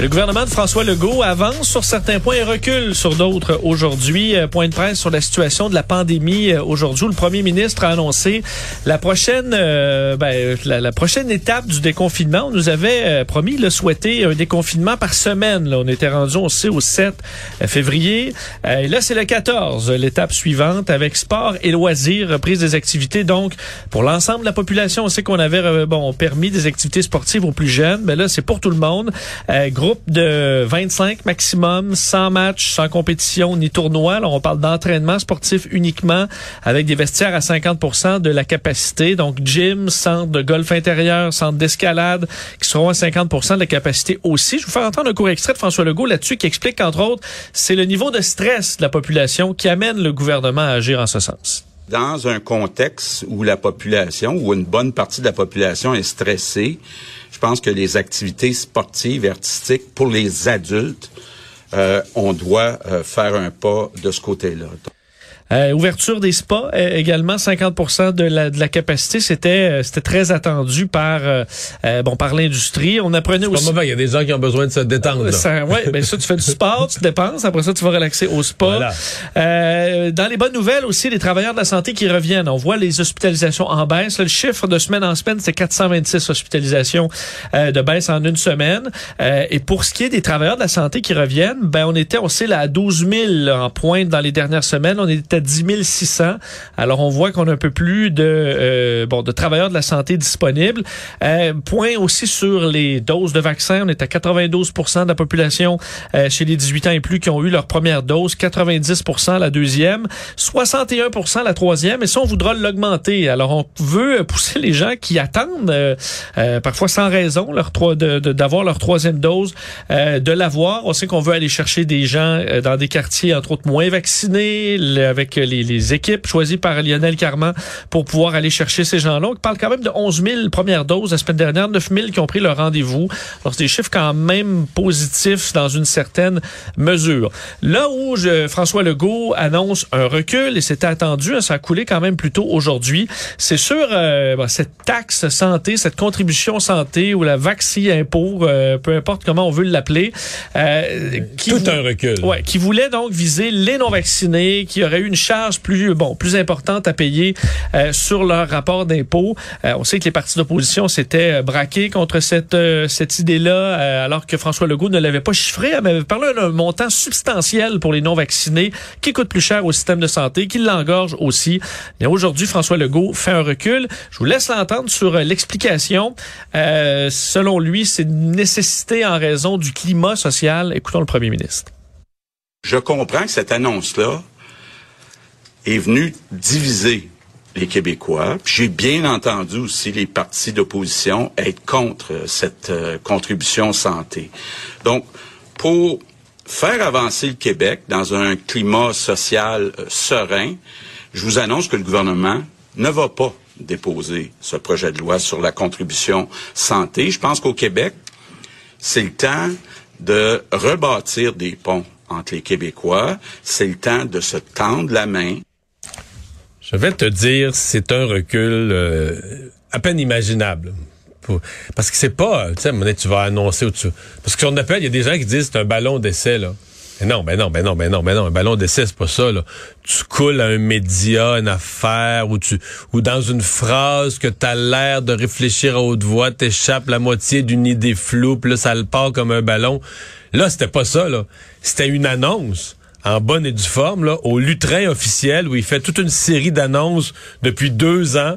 Le gouvernement de François Legault avance sur certains points et recule sur d'autres aujourd'hui. Euh, point de presse sur la situation de la pandémie euh, aujourd'hui. Le premier ministre a annoncé la prochaine, euh, ben, la, prochaine étape du déconfinement. On nous avait promis, le souhaiter un déconfinement par semaine. On était rendu, on sait, au 7 février. et là, c'est le 14, l'étape suivante, avec sport et loisirs, reprise des activités. Donc, pour l'ensemble de la population, on sait qu'on avait bon permis des activités sportives aux plus jeunes. Mais là, c'est pour tout le monde. De 25 maximum, sans match, sans compétition ni tournoi. Alors, on parle d'entraînement sportif uniquement avec des vestiaires à 50 de la capacité. Donc, gym, centre de golf intérieur, centre d'escalade qui seront à 50% de la capacité aussi. Je vous faire entendre un court extrait de François Legault là-dessus qui explique qu'entre autres, c'est le niveau de stress de la population qui amène le gouvernement à agir en ce sens dans un contexte où la population, ou une bonne partie de la population est stressée, pense que les activités sportives et artistiques pour les adultes, euh, on doit euh, faire un pas de ce côté-là. Euh, ouverture des spas euh, également 50 de la, de la capacité c'était euh, c'était très attendu par bon par l'industrie. On apprenait aussi il y a des gens qui ont besoin de se détendre ça, ouais ben ça tu fais du sport tu dépenses après ça tu vas relaxer au spa. Dans les bonnes nouvelles aussi les travailleurs de la santé qui reviennent. On voit les hospitalisations en baisse. Le chiffre de semaine en semaine c'est 426 hospitalisations de baisse en une semaine. Et pour ce qui est des travailleurs de la santé qui reviennent ben on était on sait là à 12 000 en pointe dans les dernières semaines. On était 10 600. Alors, on voit qu'on a un peu plus de, euh, bon, de travailleurs de la santé disponibles. Euh, point aussi sur les doses de vaccins. On est à 92% de la population euh, chez les 18 ans et plus qui ont eu leur première dose, 90% la deuxième, 61% la troisième. Et ça, on voudra l'augmenter. Alors, on veut pousser les gens qui attendent, parfois sans raison, leur d'avoir leur troisième dose, de l'avoir. On sait qu'on veut aller chercher des gens dans des quartiers, entre autres, moins vaccinés, avec les, équipes choisies par Lionel Carman pour pouvoir aller chercher ces gens-là. On parle quand même de 11 000 premières doses la semaine dernière, 9 000 qui ont pris leur rendez-vous. Alors, c'est des chiffres quand même positifs dans une certaine mesure. Là où je, François Legault annonce un recul, et c'était attendu, hein, ça a coulé quand même plus tôt aujourd'hui, c'est sur euh, cette taxe santé, cette contribution santé ou la vaccine impôt, euh, peu importe comment on veut l'appeler. Euh, Tout un recul. Ouais, qui voulait donc viser les non-vaccinés, qui auraient eu une charge plus bon plus importante à payer euh, sur leur rapport d'impôt. Euh, on sait que les partis d'opposition s'étaient euh, braqués contre cette cette idée-là, alors que François Legault ne l'avait pas chiffré, mais avait parlé d'un montant substantiel pour les non vaccinés qui coûte plus cher au système de santé, qui l'engorge aussi. Aujourd'hui, François Legault fait un recul. Je vous laisse l'entendre sur l'explication. selon lui, c'est une nécessité en raison du climat social. Écoutons le premier ministre. Je comprends que cette annonce-là est venu diviser les Québécois. J'ai bien entendu aussi les partis d'opposition être contre cette euh, contribution santé. Donc, pour faire avancer le Québec dans un climat social euh, serein, je vous annonce que le gouvernement ne va pas déposer ce projet de loi sur la contribution santé. Je pense qu'au Québec, c'est le temps de rebâtir des ponts entre les Québécois. C'est le temps de se tendre la main je vais te dire, c'est un recul euh, à peine imaginable. parce que c'est pas, tu sais, tu vas annoncer au dessus Parce que appelle, il y a des gens qui disent c'est un ballon d'essai, là. Mais non, ben non, ben non, ben non, ben non, un ballon d'essai, c'est pas ça, là. Tu coules à un média, une affaire, ou tu, ou dans une phrase que t'as l'air de réfléchir à haute voix, t'échappes la moitié d'une idée floue, puis là, ça le part comme un ballon. Là, c'était pas ça, là. C'était une annonce en bonne et due forme là, au lutrin officiel où il fait toute une série d'annonces depuis deux ans.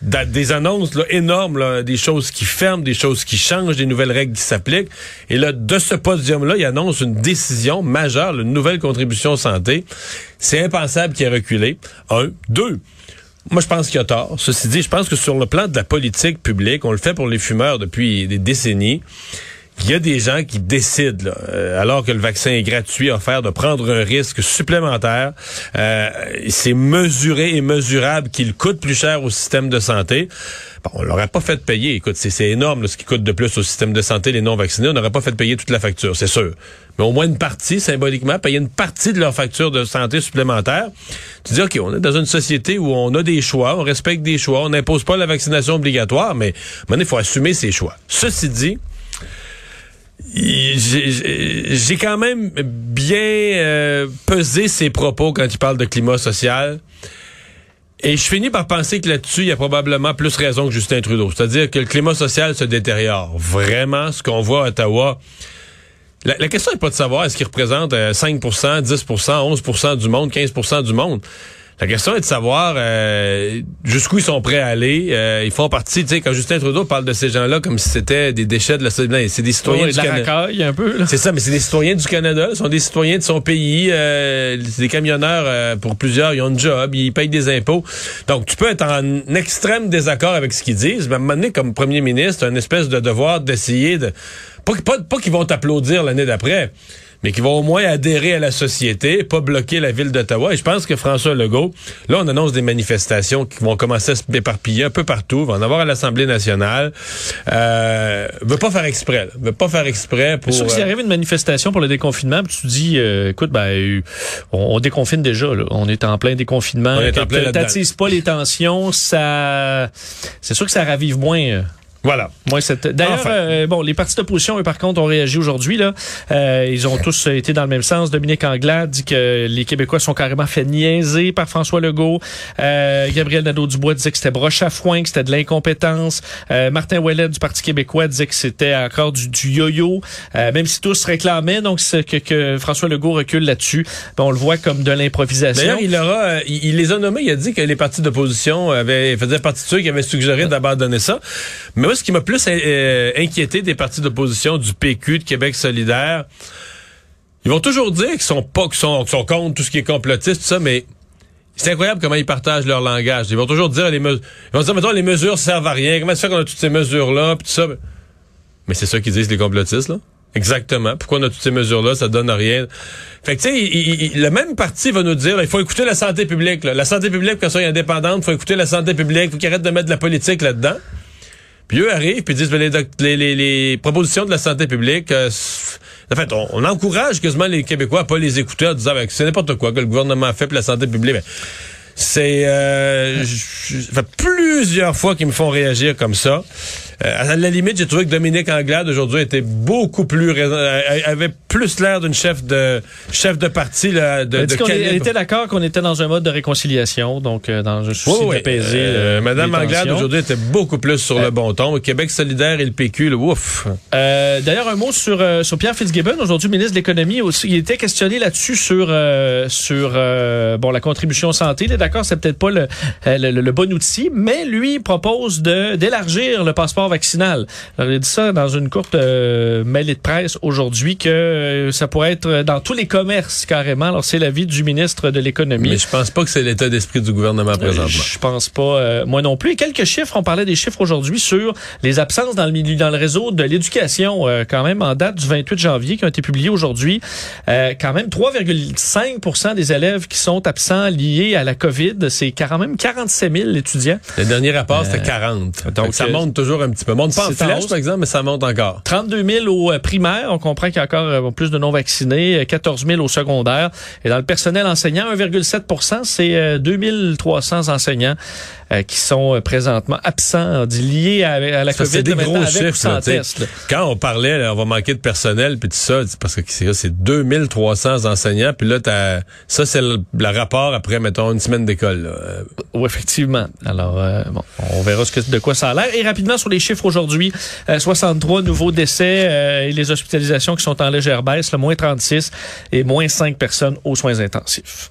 Des annonces là, énormes, là, des choses qui ferment, des choses qui changent, des nouvelles règles qui s'appliquent. Et là, de ce podium-là, il annonce une décision majeure, une nouvelle contribution santé. C'est impensable qu'il ait reculé. Un. Deux. Moi, je pense qu'il a tort. Ceci dit, je pense que sur le plan de la politique publique, on le fait pour les fumeurs depuis des décennies il y a des gens qui décident, euh, alors que le vaccin est gratuit, offert, de prendre un risque supplémentaire. Euh, c'est mesuré et mesurable qu'il coûte plus cher au système de santé. Bon, on l'aurait pas fait payer. Écoute, c'est énorme ce qui coûte de plus au système de santé les non-vaccinés. On n'aurait pas fait payer toute la facture, c'est sûr. Mais au moins une partie, symboliquement, payer une partie de leur facture de santé supplémentaire. Tu dis, OK, on est dans une société où on a des choix, on respecte des choix, on n'impose pas la vaccination obligatoire, mais maintenant, il faut assumer ses choix. Ceci dit, j'ai quand même bien euh, pesé ses propos quand il parle de climat social. Et je finis par penser que là-dessus, il y a probablement plus raison que Justin Trudeau. C'est-à-dire que le climat social se détériore. Vraiment, ce qu'on voit à Ottawa. La, question n'est pas de savoir est-ce qu'il représente 5% 10% 11% du monde, 15% du monde. La question est de savoir euh, jusqu'où ils sont prêts à aller. Euh, ils font partie, tu sais, quand Justin Trudeau parle de ces gens-là comme si c'était des déchets de la société, c'est des citoyens du Canada. un peu. C'est ça, mais c'est des citoyens du Canada, ce sont des citoyens de son pays. Euh, c'est des camionneurs, euh, pour plusieurs, ils ont un job, ils payent des impôts. Donc, tu peux être en extrême désaccord avec ce qu'ils disent, mais à un moment donné, comme premier ministre, un espèce de devoir d'essayer de... Pas, pas, pas qu'ils vont t'applaudir l'année d'après, mais qui vont au moins adhérer à la société, pas bloquer la ville d'Ottawa. Et je pense que François Legault, là, on annonce des manifestations qui vont commencer à se éparpiller un peu partout, va en avoir à l'Assemblée nationale. Euh, veut pas faire exprès, veut pas faire exprès pour. Sauf que s'il euh, arrive une manifestation pour le déconfinement, puis tu dis, euh, écoute, ben, euh, on, déconfine déjà, là. on est en plein déconfinement. On est en plein T'attises pas les tensions, ça, c'est sûr que ça ravive moins. Voilà. Moi, D'ailleurs, euh, bon, les partis d'opposition, eux, par contre, ont réagi aujourd'hui. Là, euh, ils ont tous été dans le même sens. Dominique Anglade dit que les Québécois sont carrément fait niaiser par François Legault. Euh, Gabriel Nadeau-Dubois disait que c'était broche à foin, que c'était de l'incompétence. Martin Ouellet du Parti québécois disait que c'était encore du, yo-yo. même si tous réclamaient donc que, que François Legault recule là-dessus, ben, on le voit comme de l'improvisation. D'ailleurs, il aura, il, les a nommés. Il a dit que les partis d'opposition avaient faisaient partie de ceux qui avaient suggéré d'abandonner ça. Mais moi, ce qui m'a plus euh, inquiété des partis d'opposition, du PQ, de Québec solidaire, ils vont toujours dire qu'ils sont pas, qu'ils sont, sont contre tout ce qui est complotiste, tout ça, mais c'est incroyable comment ils partagent leur langage. Ils vont toujours dire les mesures, ils vont dire, mettons, les mesures servent à rien. Comment ça fait qu'on a toutes ces mesures-là, puis tout ça? Mais c'est ça qu'ils disent les complotistes, là. Exactement. Pourquoi on a toutes ces mesures-là? Ça donne rien. Fait que, tu sais, le même parti va nous dire, il faut écouter la santé publique. La santé publique, qu'elle soit indépendante, il faut écouter la santé publique, il faut qu'ils arrêtent de mettre de la politique là-dedans. Puis eux arrivent puis disent ben, les, les, les, propositions de la santé publique. Euh, en fait, on, encourage quasiment les Québécois à pas les écouter en disant ben, c'est n'importe quoi que le gouvernement fait pour la santé publique. Ben, c'est euh, plusieurs fois qu'ils me font réagir comme ça. Euh, à la limite, j'ai trouvé que Dominique Anglade aujourd'hui était beaucoup plus avait plus l'air d'une chef de chef de parti là, de, de Elle était d'accord qu'on était dans un mode de réconciliation, donc euh, dans un souci d'apaiser. Euh, Madame Anglade aujourd'hui était beaucoup plus sur le bon ton. Québec solidaire et le PQ, le ouf. D'ailleurs, un mot sur sur Pierre Fitzgibbon, aujourd'hui ministre de l'économie aussi. Il était questionné là-dessus sur sur bon la contribution santé. Il est d'accord, c'est peut-être pas le, le, le, bon outil, mais lui propose de d'élargir le passeport vaccinal. Alors, il a dit ça dans une courte euh, mêlée de presse aujourd'hui que euh, ça pourrait être dans tous les commerces carrément. Alors, c'est l'avis du ministre de l'économie. Mais je pense pas que c'est l'état d'esprit du gouvernement euh, présentement. je pense pas, moi non plus. Et quelques chiffres, on parlait des chiffres aujourd'hui sur les absences dans le milieu, dans le réseau de l'éducation, quand même en date du 28 janvier, qui ont été publiés aujourd'hui. quand même 3,5 des élèves qui sont absents liés à la COVID. C'est quand même 47 000 étudiants. Le dernier rapport, c'était 40. Donc, ça monte toujours un petit peu. Monte pas en flèche, par exemple, mais ça monte encore. 32 000 au euh, primaire. On comprend qu'il y a encore euh, plus de non-vaccinés. 14 euh, 000 au secondaire. Et dans le personnel enseignant, 1,7% c'est 2300 enseignants qui sont présentement absents, liés à, la COVID. C'est des gros chiffres. Quand on parlait, on va manquer de personnel, puis tout ça, parce que c'est 2300 enseignants, puis là, ça, c'est le, rapport après, mettons, une semaine d'école. Oui, effectivement. Alors, bon, on verra ce que, de quoi ça a l'air. Et rapidement, sur les chiffres aujourd'hui, 63 euh, nouveaux décès euh, et les hospitalisations qui sont en légère baisse, le moins 36 et moins 5 personnes aux soins intensifs.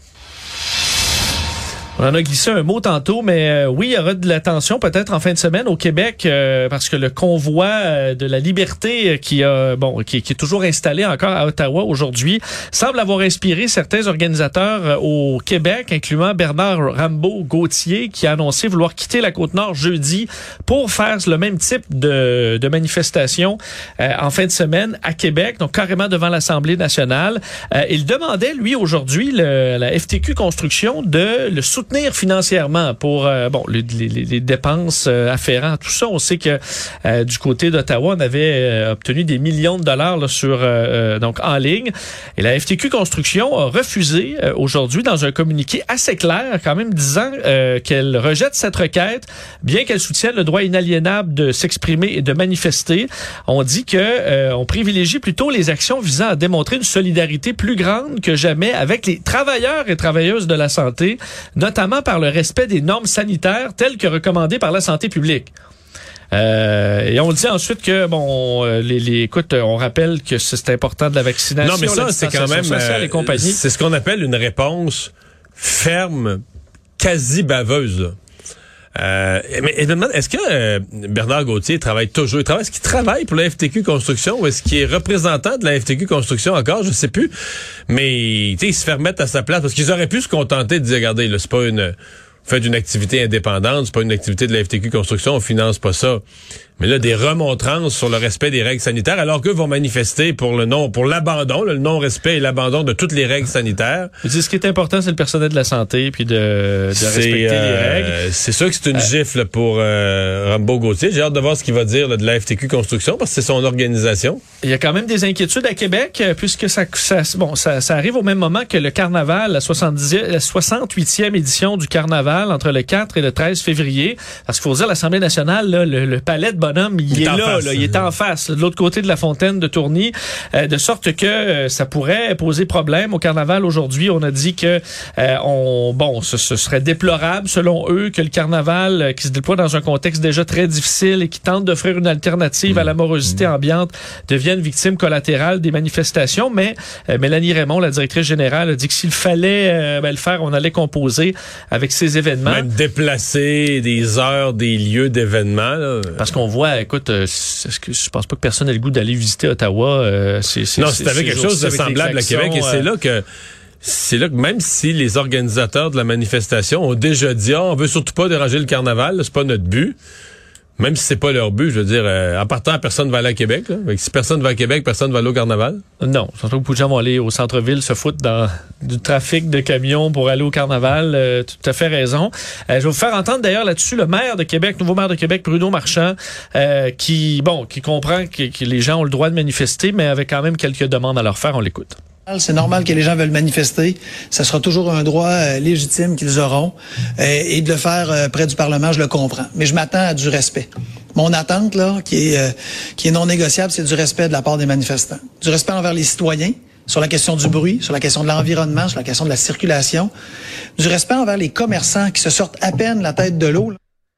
On en a glissé un mot tantôt, mais euh, oui, il y aura de la tension peut-être en fin de semaine au Québec euh, parce que le convoi euh, de la liberté qui a bon qui, qui, est toujours installé encore à Ottawa aujourd'hui semble avoir inspiré certains organisateurs au Québec, incluant Bernard Rambaud Gauthier, qui a annoncé vouloir quitter la côte nord jeudi pour faire le même type de, de manifestation en fin de semaine à Québec, donc carrément devant l'Assemblée nationale. il demandait lui aujourd'hui la FTQ Construction de le financièrement pour euh, bon les, dépenses euh, afférentes tout ça. On sait que euh, du côté d'Ottawa on avait obtenu des millions de dollars là, sur donc en ligne. Et la FTQ Construction a refusé aujourd'hui dans un communiqué assez clair quand même disant qu'elle rejette cette requête bien qu'elle soutienne le droit inaliénable de s'exprimer et de manifester. On dit que on privilégie plutôt les actions visant à démontrer une solidarité plus grande que jamais avec les travailleurs et travailleuses de la santé notamment par le respect des normes sanitaires telles que recommandées par la santé publique. Euh, et on dit ensuite que bon, euh, les, les écoute, on rappelle que c'est important de la vaccination. Non, mais ça c'est quand même euh, c'est ce qu'on appelle une réponse ferme, quasi baveuse. Euh, mais est-ce que euh, Bernard Gauthier travaille toujours? Est-ce qu'il travaille pour la FTQ Construction ou est-ce qu'il est représentant de la FTQ Construction encore? Je sais plus. Mais il se fait remettre à sa place parce qu'ils auraient pu se contenter de dire, regardez, c'est pas une fait une activité indépendante, c'est pas une activité de la FTQ Construction, on finance pas ça. Mais là, des remontrances sur le respect des règles sanitaires, alors qu'eux vont manifester pour le non, pour l'abandon, le non-respect et l'abandon de toutes les règles sanitaires. ce qui est important, c'est le personnel de la santé, puis de, de respecter les euh, règles. C'est sûr que c'est une euh, gifle pour euh, Rambo Gauthier. J'ai hâte de voir ce qu'il va dire de la FTQ Construction, parce que c'est son organisation. Il y a quand même des inquiétudes à Québec, puisque ça, ça bon, ça, ça, arrive au même moment que le carnaval, la, 70, la 68e édition du carnaval, entre le 4 et le 13 février. Parce qu'il faut dire, l'Assemblée nationale, là, le, le palais de il, est, là, il est en face, de l'autre côté de la fontaine de Tourny, euh, de sorte que euh, ça pourrait poser problème au carnaval aujourd'hui. On a dit que euh, on, bon, ce, serait déplorable selon eux que le carnaval qui se déploie dans un contexte déjà très difficile et qui tente d'offrir une alternative à la morosité mmh. ambiante devienne victime collatérale des manifestations. Mais Mélanie Raymond, la directrice générale, a dit que s'il fallait ben, le faire, on allait composer avec ces événements. Même déplacer des heures, des lieux d'événements. Parce qu'on voit écoute, euh, que je pense pas que personne ait le goût d'aller visiter Ottawa. Euh, non, c'est avec quelque chose de semblable à Québec et c'est euh. là que c'est là que même si les organisateurs de la manifestation ont déjà dit ah, on veut surtout pas déranger le carnaval, c'est pas notre but. Même si c'est pas leur but, je veux dire, euh, en partant, personne va aller à Québec. Si personne va à Québec, personne va aller au carnaval. Non, surtout que beaucoup de gens vont aller au centre-ville, se foutre dans du trafic de camions pour aller au carnaval. Euh, tout à fait raison. Euh, je vais vous faire entendre d'ailleurs là-dessus le maire de Québec, nouveau maire de Québec, Bruno Marchand, qui bon, qui comprend que, que les gens ont le droit de manifester, mais avec quand même quelques demandes à leur faire. On l'écoute. C'est normal que les gens veulent manifester. Ça sera toujours un droit euh, légitime qu'ils auront. Euh, et de le faire euh, près du Parlement, je le comprends. Mais je m'attends à du respect. Mon attente, là, qui est, qui est non négociable, c'est du respect de la part des manifestants. Du respect envers les citoyens, sur la question du bruit, sur la question de l'environnement, sur la question de la circulation. Du respect envers les commerçants qui se sortent à peine la tête de l'eau.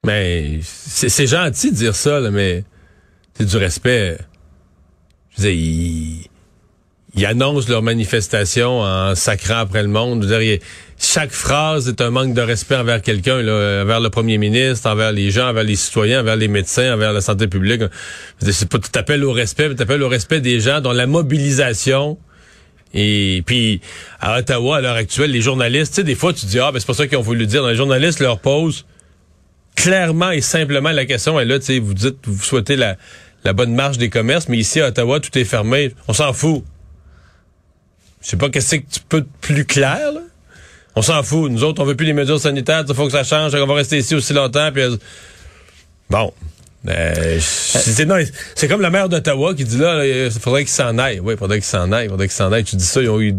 Mais c'est gentil de dire ça, là, mais c'est du respect. Je veux dire, ils annoncent leur manifestation en sacrant après le monde. chaque phrase est un manque de respect envers quelqu'un, envers le premier ministre, envers les gens, envers les citoyens, envers les médecins, envers la santé publique. C'est pas, tu t'appelles au respect, tu appelles au respect des gens dont la mobilisation et puis à Ottawa, à l'heure actuelle, les journalistes, tu sais, des fois tu dis ah ben c'est pas ça qu'ils ont voulu dire. les journalistes leur posent clairement et simplement la question est là, tu sais, vous dites vous souhaitez la bonne marche des commerces, mais ici à Ottawa tout est fermé. On s'en fout. Je sais pas qu'est-ce que tu peux plus clair, là. On s'en fout. Nous autres, on veut plus les mesures sanitaires. Il faut que ça change. On va rester ici aussi longtemps. Puis, bon. Euh, c'est comme la maire d'Ottawa qui dit là, il faudrait qu'il s'en aille. Oui, il faudrait qu'il s'en aille. Il faudrait qu'il s'en aille. Tu dis ça, ils ont eu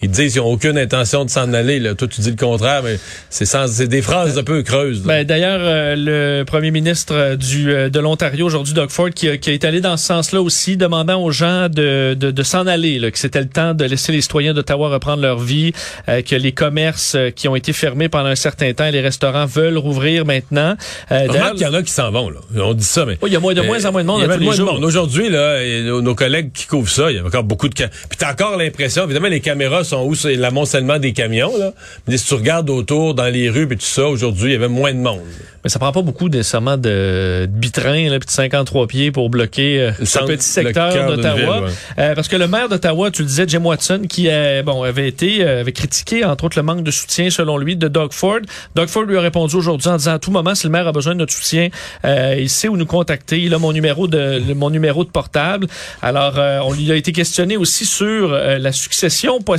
ils disent qu'ils n'ont aucune intention de s'en aller. Là. Toi, tu dis le contraire, mais c'est c'est des phrases un peu creuses. Ben, D'ailleurs, euh, le premier ministre euh, du euh, de l'Ontario aujourd'hui, Doug Ford, qui, qui, est allé dans ce sens-là aussi, demandant aux gens de, de, de s'en aller, là, que c'était le temps de laisser les citoyens d'Ottawa reprendre leur vie, que les commerces qui ont été fermés pendant un certain temps, les restaurants veulent rouvrir maintenant. Euh, qu'il y en a qui s'en vont. Là. On dit ça, mais... il y a moins, de moins en moins de monde. Il y a tous moins de monde. Aujourd'hui, là, nos, nos, collègues qui couvrent ça, il y a encore beaucoup de... Puis t'as encore l'impression, évidemment, les caméras sont où? C'est l'amoncellement des camions, là. Mais si tu regardes autour, dans les rues et tout ça, aujourd'hui, il y avait moins de monde. Mais ça prend pas beaucoup nécessairement de, de bitrain, là, puis de 53 pieds pour bloquer euh, ce petit secteur d'Ottawa. ouais. Euh, parce que le maire d'Ottawa, tu le disais, Jim Watson, qui euh, bon avait été euh, avait critiqué entre autres le manque de soutien selon lui de Doug Ford. Doug Ford lui a répondu aujourd'hui en disant à tout moment si le maire a besoin de notre soutien, il sait où nous contacter. Il a mon numéro de le- mon numéro de portable. Alors on lui a été questionné aussi sur la succession possible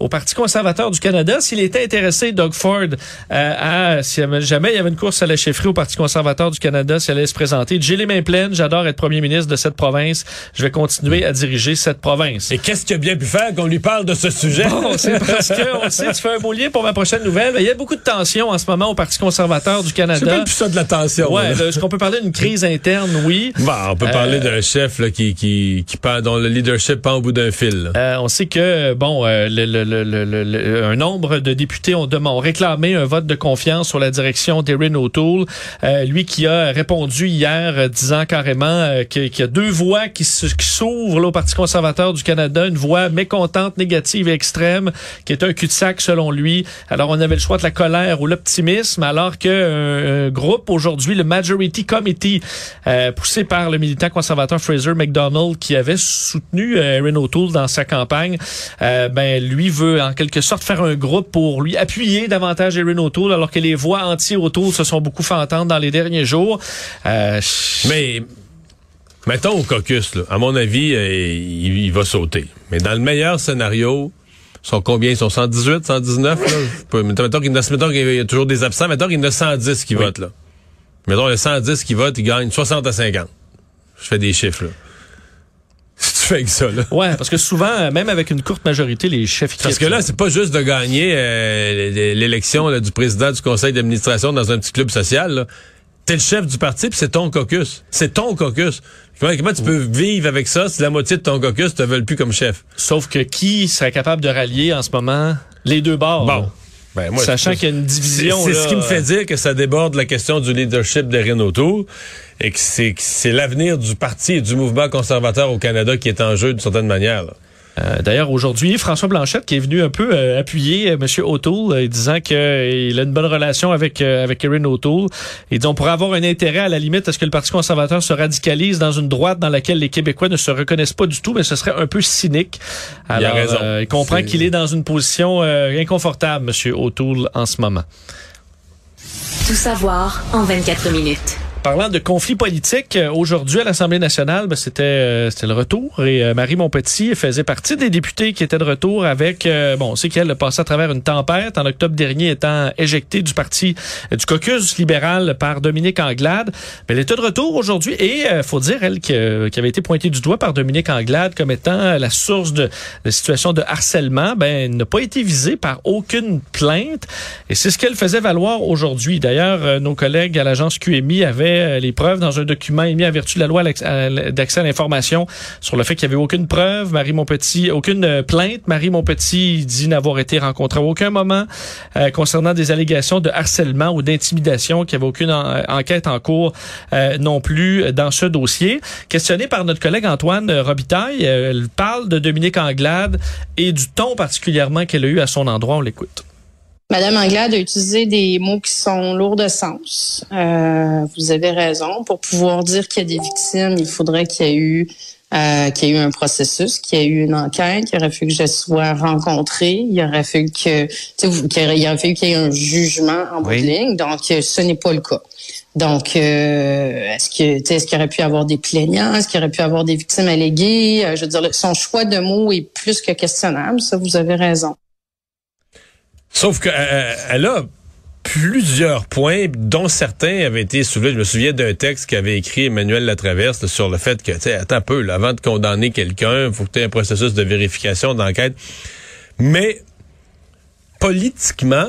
au Parti conservateur du Canada s'il était intéressé Doug Ford euh, à si jamais il y avait une course à la chefferie au Parti conservateur du Canada, s'il allait se présenter. J'ai les mains pleines, j'adore être premier ministre de cette province. Je vais continuer à diriger cette province. Et qu'est-ce qu'il a bien pu faire qu'on lui parle de ce sujet? Bon, c'est parce que, on le sait, tu fais un beau lien pour ma prochaine nouvelle. Il y a beaucoup de tensions en ce moment au Parti conservateur du C'est Canada. même plus ça de la tension. Ouais, est-ce qu'on peut parler d'une crise interne? Oui. Bon, on peut Euh, parler d'un chef là, qui, qui, qui dont le leadership pend au bout d'un fil. Euh, on sait que bon, le, le- le- le- le- un nombre de députés ont, réclamé un vote de confiance sur la direction d'Erin O'Toole, Euh, lui qui a répondu hier euh, disant carrément euh, qu'il y a deux voix qui s'ouvrent au Parti conservateur du Canada, une voix mécontente, négative et extrême, qui est un cul-de-sac selon lui. Alors on avait le choix de la colère ou l'optimisme, alors que euh, un groupe aujourd'hui, le Majority Committee, euh, poussé par le militant conservateur Fraser McDonald, qui avait soutenu euh, Erin O'Toole dans sa campagne, euh, ben lui veut en quelque sorte faire un groupe pour lui appuyer davantage Erin O'Toole, alors que les voix anti-O'Toole se sont beaucoup fait entendre dans les derniers jours. Euh, Mais mettons au caucus, là, à mon avis, euh, il, il va sauter. Mais dans le meilleur scénario, ils sont combien? Ils sont 118, 119? Là? Je peux- mettons qu'il y a- y toujours des absents. Mettons qu'il y en a 110 qui votent. Là. Mettons, les 110 qui votent, ils gagnent 60 à 50. Je fais des chiffres. Là. Tu fais avec ça, là. ouais, parce que souvent, euh, même avec une courte majorité, les chefs Parce que là, c'est pas juste de gagner euh, l'élection du président du conseil d'administration dans un petit club social. là. T'es le chef du parti, puis c'est ton caucus. C'est ton caucus. Comment, comment tu peux vivre avec ça si la moitié de ton caucus te veulent plus comme chef? Sauf que qui serait capable de rallier en ce moment les deux bords? là? Ben, moi, Sachant qu'il y a une C'est division. c'est ce qui me fait euh, dire que ça déborde la question du leadership de Renault et que c'est que c'est l'avenir du parti et du mouvement conservateur au Canada qui est en jeu d'une certaine manière. là. Euh, D'ailleurs, aujourd'hui, François Blanchette qui est venu un peu euh, appuyer euh, M. O'Toole, euh, disant qu'il a une bonne relation avec euh, avec Erin O'Toole. Il dit on pourrait avoir un intérêt à la limite à ce que le Parti conservateur se radicalise dans une droite dans laquelle les Québécois ne se reconnaissent pas du tout, mais ce serait un peu cynique. Il a euh, il comprend qu'il est dans une position euh, inconfortable, M. O'Toole, en ce moment. Tout savoir en 24 minutes. Parlant de conflits politiques, euh, aujourd'hui à l'Assemblée nationale, ben, c'était euh, c'était le retour et euh, Marie Montpetit faisait partie des députés qui étaient de retour avec euh, bon, on sait qu'elle passé à travers une tempête en octobre dernier étant éjectée du parti euh, du caucus libéral par Dominique Anglade. Mais elle était de retour aujourd'hui et euh, faut dire elle que- qui avait été pointée du doigt par Dominique Anglade comme étant la source de, de situation de harcèlement, ben n'a pas été visée par aucune plainte et c'est ce qu'elle faisait valoir aujourd'hui. D'ailleurs, nos collègues à l'agence QMI avaient euh, les preuves dans un document émis en vertu de la loi d'accès à l'information sur le fait qu'il n'y avait aucune preuve, Marie Montpetit, aucune euh, plainte. Marie Montpetit dit n'avoir été rencontrée à aucun moment euh, concernant des allégations de harcèlement ou d'intimidation, qu'il n'y avait aucune en- enquête en cours euh, non plus dans ce dossier. Questionnée par notre collègue Antoine euh, Robitaille, euh, elle parle de Dominique Anglade et du ton particulièrement qu'elle a eu à son endroit. On l'écoute. Madame Anglade a utilisé des mots qui sont lourds de sens. Euh, vous avez raison. Pour pouvoir dire qu'il y a des victimes, il faudrait qu'il y ait eu euh, qu'il y ait eu un processus, qu'il y ait eu une enquête, qu'il aurait fallu que je sois rencontrée, il aurait fallu que, tu sais, vous- qu'il aurait, fallu qu'il y ait un jugement en bout de ligne. Donc, euh, ce n'est pas le cas. Donc, euh, est-ce que, tu sais, est-ce qu'il aurait pu avoir des plaignants, est-ce qu'il aurait pu avoir des victimes alléguées? Euh, Je veux dire, son choix de mots est plus que questionnable. Ça, vous avez raison. Sauf qu'elle elle a plusieurs points, dont certains avaient été soulevés. Je me souviens d'un texte qu'avait écrit Emmanuel Latraverse sur le fait que, tu sais, attends un peu, avant de condamner quelqu'un, il faut que tu aies un processus de vérification, d'enquête. Mais politiquement,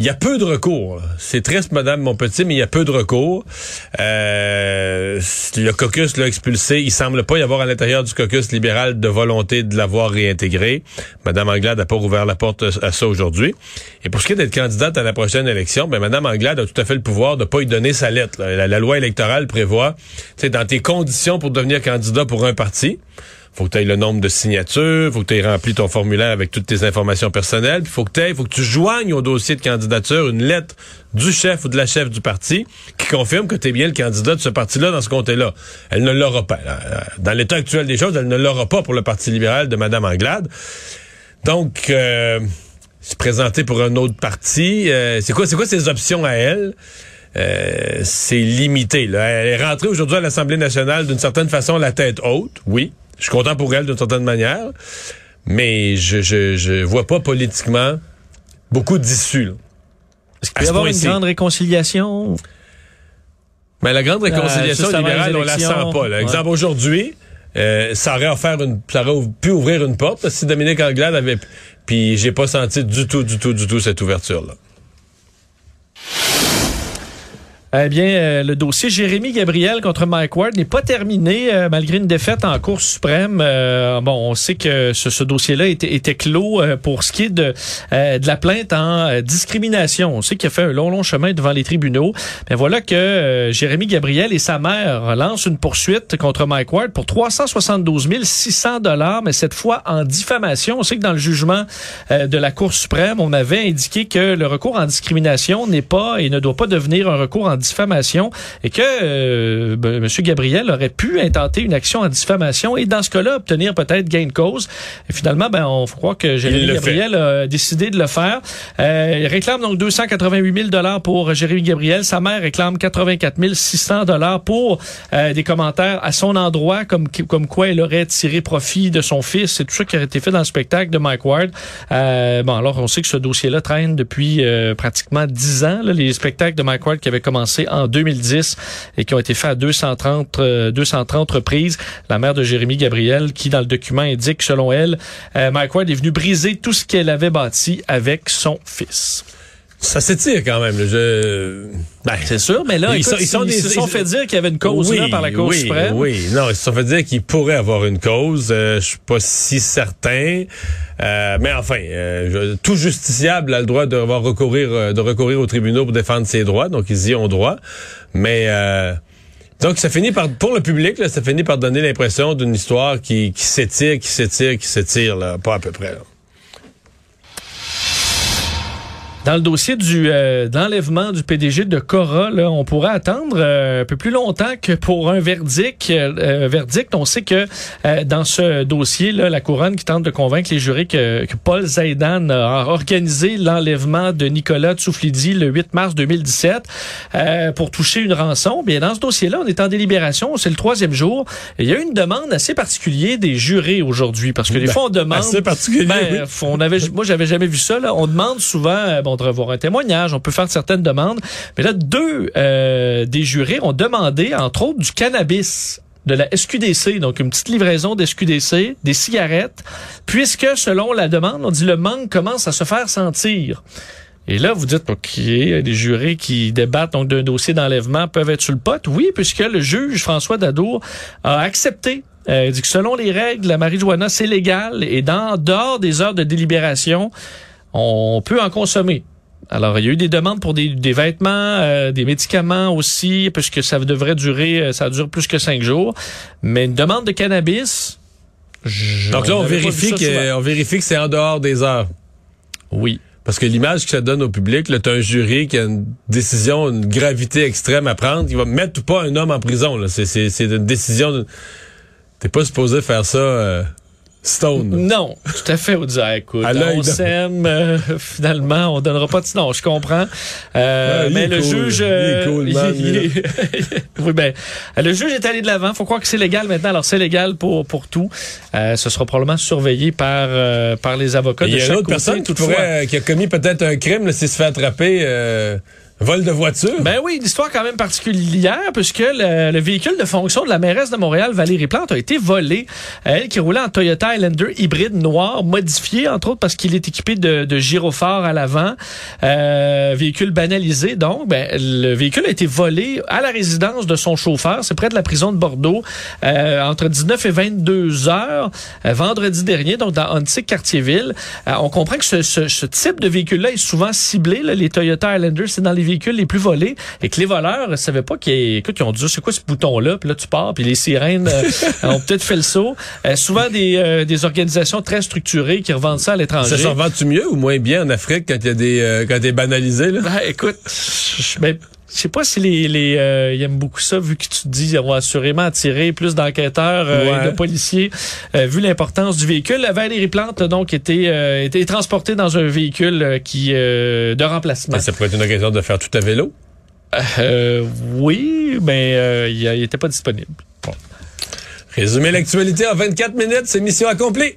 il y a peu de recours. C'est triste, Madame Monpetit, mais il y a peu de recours. Euh, le caucus l'a expulsé. Il semble pas y avoir à l'intérieur du caucus libéral de volonté de l'avoir réintégré. Madame Anglade n'a pas ouvert la porte à ça aujourd'hui. Et pour ce qui est d'être candidate à la prochaine élection, ben Madame Anglade a tout à fait le pouvoir de pas y donner sa lettre. La, la loi électorale prévoit, sais, dans tes conditions pour devenir candidat pour un parti, faut que tu aies le nombre de signatures, faut que tu aies rempli ton formulaire avec toutes tes informations personnelles, puis faut que tu faut que tu joignes au dossier de candidature une lettre du chef ou de la chef du parti qui confirme que tu es bien le candidat de ce parti-là dans ce comté-là. Elle ne l'aura pas. Dans l'état actuel des choses, elle ne l'aura pas pour le Parti libéral de Mme Anglade. Donc, euh, se présenter pour un autre parti, euh, c'est quoi, c'est quoi ses options à elle? Euh, c'est limité. Là. Elle est rentrée aujourd'hui à l'Assemblée nationale d'une certaine façon la tête haute, oui. Je suis content pour elle d'une certaine manière, mais je, je, je vois pas politiquement beaucoup d'issues. Est-ce qu'il peut y avoir une grande réconciliation? Mais la grande réconciliation euh, libérale, on la sent pas. Là. Exemple, aujourd'hui, euh, ça aurait offert une, ça aurait pu ouvrir une porte si Dominique Anglade avait, puis j'ai pas senti du tout, du tout, du tout cette ouverture là. Eh bien, euh, le dossier Jérémy Gabriel contre Mike Ward n'est pas terminé euh, malgré une défaite en Cour suprême. Euh, bon, on sait que ce, dossier-là était, était, clos pour ce qui est de, de la plainte en discrimination. On sait qu'il a fait un long, long chemin devant les tribunaux. Mais voilà que Jérémy Gabriel et sa mère lancent une poursuite contre Mike Ward pour 372 600 dollars, mais cette fois en diffamation. On sait que dans le jugement de la Cour suprême, on avait indiqué que le recours en discrimination n'est pas et ne doit pas devenir un recours en diffamation et que euh, ben, M. Gabriel aurait pu intenter une action en diffamation et dans ce cas-là obtenir peut-être gain de cause. Et finalement, ben on croit que Jérémy Gabriel a décidé de le faire. Euh, il réclame donc 288 000 dollars pour Jérémy Gabriel. Sa mère réclame 84 600 dollars pour euh, des commentaires à son endroit, comme comme quoi elle aurait tiré profit de son fils. C'est tout ça qui a été fait dans le spectacle de Mike Ward. Euh, bon, alors on sait que ce dossier-là traîne depuis euh, pratiquement dix ans. Là, les spectacles de Mike Ward qui avaient commencé en 2010 et qui ont été faits à 230, 230 euh, reprises. La mère de Jérémy Gabriel, qui dans le document indique, selon elle, euh, Mike Ward est venu briser tout ce qu'elle avait bâti avec son fils. Ça s'étire quand même. Je... Ben, c'est sûr, mais là, ils, sont, ils, se sont fait dire qu'il y avait une cause là, par la Cour oui, suprême. Oui, non, ils se sont fait dire qu'il pourrait avoir une cause. Euh, je suis pas si certain. Euh, mais enfin, euh, tout justiciable a le droit de recourir, de recourir au tribunal pour défendre ses droits, donc ils y ont droit. Mais donc ça finit par, pour le public, là, ça finit par donner l'impression d'une histoire qui, qui s'étire, qui s'étire, qui s'étire, là, pas à peu près. Là. Dans le dossier du euh, d'enlèvement du PDG de Cora, là, on pourrait attendre euh, un peu plus longtemps que pour un verdict. Euh, verdict, on sait que dans ce dossier, là, la couronne qui tente de convaincre les jurés que, que Paul Zaidan a organisé l'enlèvement de Nicolas Tsouflidi le 8 mars 2017 pour toucher une rançon. Bien, dans ce dossier-là, on est en délibération, c'est le troisième jour. il y a eu une demande assez particulière des jurés aujourd'hui, parce que des ben, fois on demande. Assez particulier. Ben, on avait, moi, j'avais jamais vu ça. Là. On demande souvent de revoir un témoignage, on peut faire certaines demandes. Mais là, deux euh, des jurés ont demandé, entre autres, du cannabis de la SQDC, donc une petite livraison d'SQDC, des cigarettes, puisque selon la demande, on dit le manque commence à se faire sentir. Et là, vous dites, OK, les jurés qui débattent donc d'un dossier d'enlèvement peuvent être sur le pot. Oui, puisque le juge François Dadour a accepté euh, dit que selon les règles, la marijuana, c'est légal et dans dehors des heures de délibération, on peut en consommer. Alors, il y a eu des demandes pour des, vêtements, euh, des médicaments aussi, puisque ça devrait durer, euh, ça dure plus que cinq jours. Mais une demande de cannabis. Donc là, on vérifie, que, on vérifie que c'est en dehors des heures. Oui. Parce que l'image que ça donne au public, là, t'as un jury qui a une décision, une gravité extrême à prendre, qui va mettre ou pas un homme en prison. Là. C'est, c'est, c'est une décision. De... T'es pas supposé faire ça. Euh, Stone. Non, tout à fait. On dit, écoute, on s'aime, euh, finalement, on donnera pas de... Non, je comprends. Euh, mais le juge... Euh, oui, ben, le juge est allé de l'avant. faut croire que c'est légal maintenant. Alors, c'est légal pour, pour tout. ce sera probablement surveillé par, par les avocats Il y a une autre personne qui, qui a commis peut-être un crime, s'il se fait attraper... Vol de voiture? Ben oui, une histoire quand même particulière, puisque le, véhicule de fonction de la mairesse de Montréal, Valérie Plante, a été volé. Elle qui roulait en Toyota Highlander hybride noir, modifié, entre autres parce qu'il est équipé de, de gyrophares à l'avant. Euh, véhicule banalisé, donc. Ben, le véhicule a été volé à la résidence de son chauffeur. C'est près de la prison de Bordeaux, euh, entre 19 et 22 heures, euh, vendredi dernier, donc dans Huntsic, Quartier-Ville. Euh, on comprend que ce, ce, ce type de véhicule-là est souvent ciblé. Là, les Toyota Highlander, c'est dans les véhicules les plus volés et que les voleurs ne savaient pas qu'ils écoute, ils ont dit c'est quoi ce bouton-là, puis là tu pars, puis les sirènes euh, ont peut-être fait le saut. Euh, souvent des, euh, des organisations très structurées qui revendent ça à l'étranger. Ça s'en vend-tu mieux ou moins bien en Afrique quand il y a des quand t'es banalisé là? Ben, écoute, je ben, je sais pas si les, les euh, ils aiment beaucoup ça vu que tu te dis on va assurément attirer plus d'enquêteurs euh, Ouais. et de policiers euh, vu l'importance du véhicule. Valérie Plante donc était euh, était transportée dans un véhicule qui euh, de remplacement. Ça pourrait être une occasion de faire tout à vélo? Euh, oui, mais euh, il a- il était pas disponible. Bon. Résumer l'actualité en 24 minutes, c'est mission accomplie.